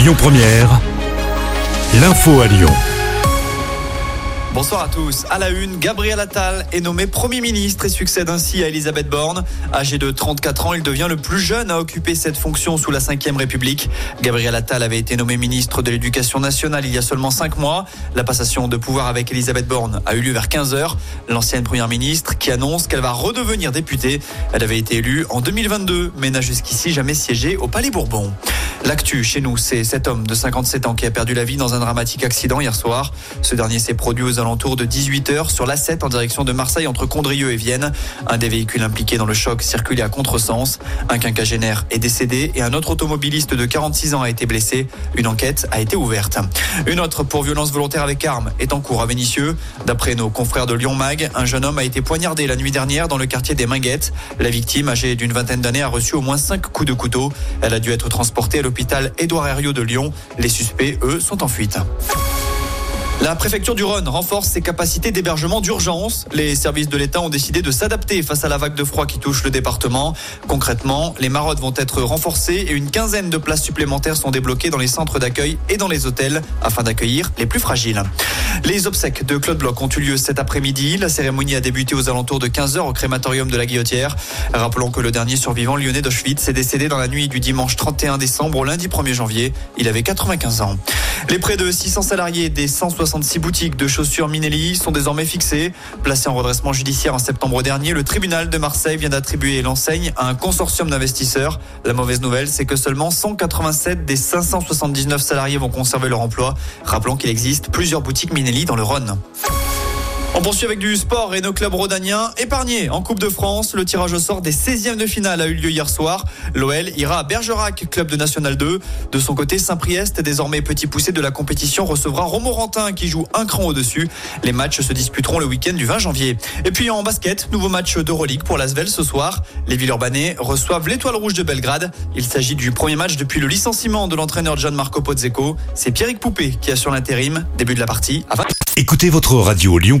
Lyon Première, l'info à Lyon. Bonsoir à tous. À la une, Gabriel Attal est nommé Premier ministre et succède ainsi à Elisabeth Borne. Âgé de 34 ans, il devient le plus jeune à occuper cette fonction sous la Ve République. Gabriel Attal avait été nommé ministre de l'Éducation nationale il y a seulement 5 mois. La passation de pouvoir avec Elisabeth Borne a eu lieu vers 15 heures. L'ancienne Première ministre qui annonce qu'elle va redevenir députée. Elle avait été élue en 2022, mais n'a jusqu'ici jamais siégé au Palais Bourbon. L'actu chez nous, c'est cet homme de 57 ans qui a perdu la vie dans un dramatique accident hier soir. Ce dernier s'est produit aux alentours de 18h sur l'A7 en direction de Marseille entre Condrieu et Vienne. Un des véhicules impliqués dans le choc circulait à contresens. Un quinquagénaire est décédé et un autre automobiliste de 46 ans a été blessé. Une enquête a été ouverte. Une autre pour violence volontaire avec arme est en cours à Vénissieux. D'après nos confrères de Lyon Mag, un jeune homme a été poignardé la nuit dernière dans le quartier des Minguettes. La victime, âgée d'une vingtaine d'années, a reçu au moins 5 coups de couteau. Elle a dû être transportée à l'hôpital Édouard Herriot de Lyon. Les suspects, eux, sont en fuite. La préfecture du Rhône renforce ses capacités d'hébergement d'urgence. Les services de l'État ont décidé de s'adapter face à la vague de froid qui touche le département. Concrètement, les marottes vont être renforcées et une quinzaine de places supplémentaires sont débloquées dans les centres d'accueil et dans les hôtels afin d'accueillir les plus fragiles. Les obsèques de Claude Bloch ont eu lieu cet après-midi. La cérémonie a débuté aux alentours de 15h au crématorium de la Guillotière. Rappelons que le dernier survivant lyonnais d'Auschwitz est décédé dans la nuit du dimanche 31 décembre au lundi 1er janvier. Il avait 95 ans. Les près de 600 salariés des 166 boutiques de chaussures Minelli sont désormais fixés. Placés en redressement judiciaire en septembre dernier, le tribunal de Marseille vient d'attribuer l'enseigne à un consortium d'investisseurs. La mauvaise nouvelle, c'est que seulement 187 des 579 salariés vont conserver leur emploi. Rappelons qu'il existe plusieurs boutiques Minelli dans le Rhône. On poursuit avec du sport et nos clubs rhodaniens épargnés en Coupe de France. Le tirage au sort des 16e de finale a eu lieu hier soir. L'OL ira à Bergerac, club de National 2. De son côté, Saint-Priest, désormais petit poussé de la compétition, recevra Romorantin qui joue un cran au-dessus. Les matchs se disputeront le week-end du 20 janvier. Et puis en basket, nouveau match d'Euroleague pour l'Asvel ce soir. Les Villeurbanais reçoivent l'Étoile Rouge de Belgrade. Il s'agit du premier match depuis le licenciement de l'entraîneur Gianmarco Pozzeco. C'est Pierrick Poupé qui assure l'intérim. Début de la partie. À 20. Écoutez votre radio Lyon